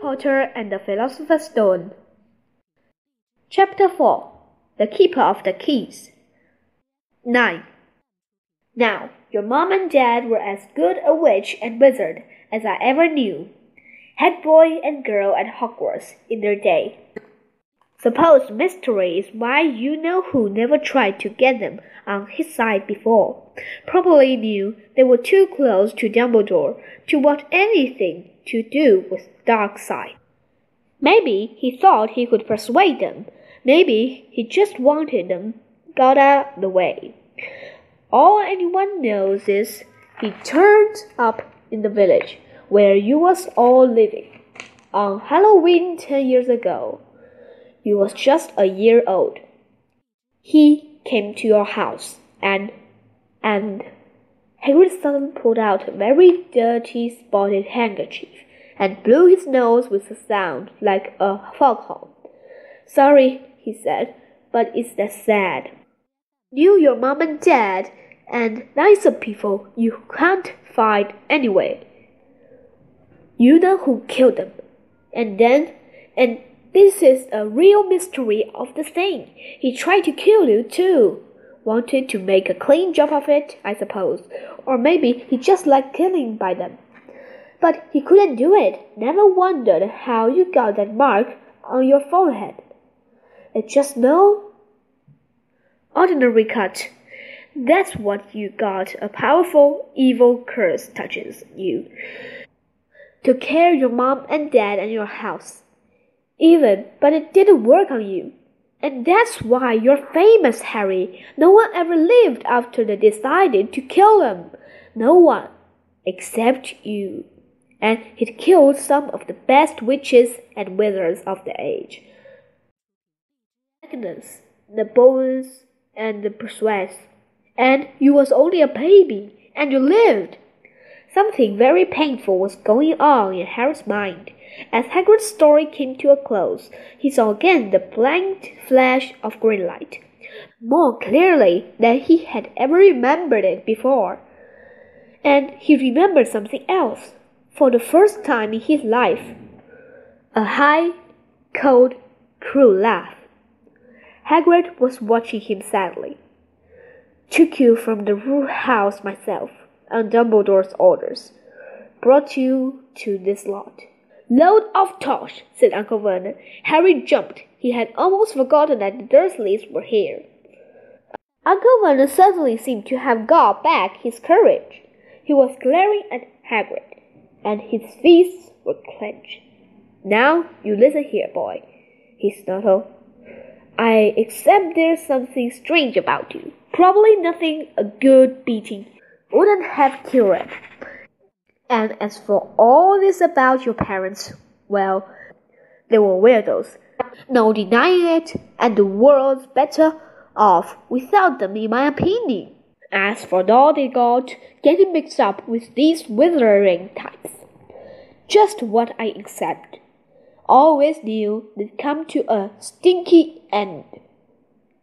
Potter and the Philosopher's Stone. Chapter 4 The Keeper of the Keys. 9. Now, your mom and dad were as good a witch and wizard as I ever knew. Head boy and girl at Hogwarts in their day. Suppose mystery is why you know who never tried to get them on his side before. Probably knew they were too close to Dumbledore to want anything to do with dark side. Maybe he thought he could persuade them. Maybe he just wanted them got out of the way. All anyone knows is he turned up in the village where you was all living on Halloween ten years ago. You was just a year old. He came to your house and and Hagrid's son pulled out a very dirty spotted handkerchief and blew his nose with a sound like a foghorn. Sorry, he said, but it's that sad. Knew your mom and dad and nicer people you can't find anyway. You know who killed them. And then, and this is a real mystery of the thing. He tried to kill you too. Wanted to make a clean job of it, I suppose. Or maybe he just liked killing by them. But he couldn't do it. Never wondered how you got that mark on your forehead. It's just no ordinary cut. That's what you got. A powerful, evil curse touches you. To care your mom and dad and your house even, but it didn't work on you. And that's why you're famous, Harry. No one ever lived after they decided to kill him. No one. Except you. And he'd killed some of the best witches and wizards of the age. Agnes, the Bones, and the Prewetts. And you was only a baby, and you lived. Something very painful was going on in Harry's mind. As Hagrid's story came to a close, he saw again the blank flash of green light, more clearly than he had ever remembered it before. And he remembered something else, for the first time in his life. A high, cold, cruel laugh. Hagrid was watching him sadly. Took you from the House myself on Dumbledore's orders, brought you to this lot. Load of tosh, said Uncle Vernon. Harry jumped. He had almost forgotten that the Dursleys were here. Uncle Vernon suddenly seemed to have got back his courage. He was glaring at Hagrid, and his fists were clenched. Now you listen here, boy, he snarled. I accept there's something strange about you. Probably nothing a good beating wouldn't have cured. And as for all this about your parents, well, they were weirdos. No denying it, and the world's better off without them, in my opinion. As for all they got, getting mixed up with these withering types, just what I accept. Always knew they'd come to a stinky end.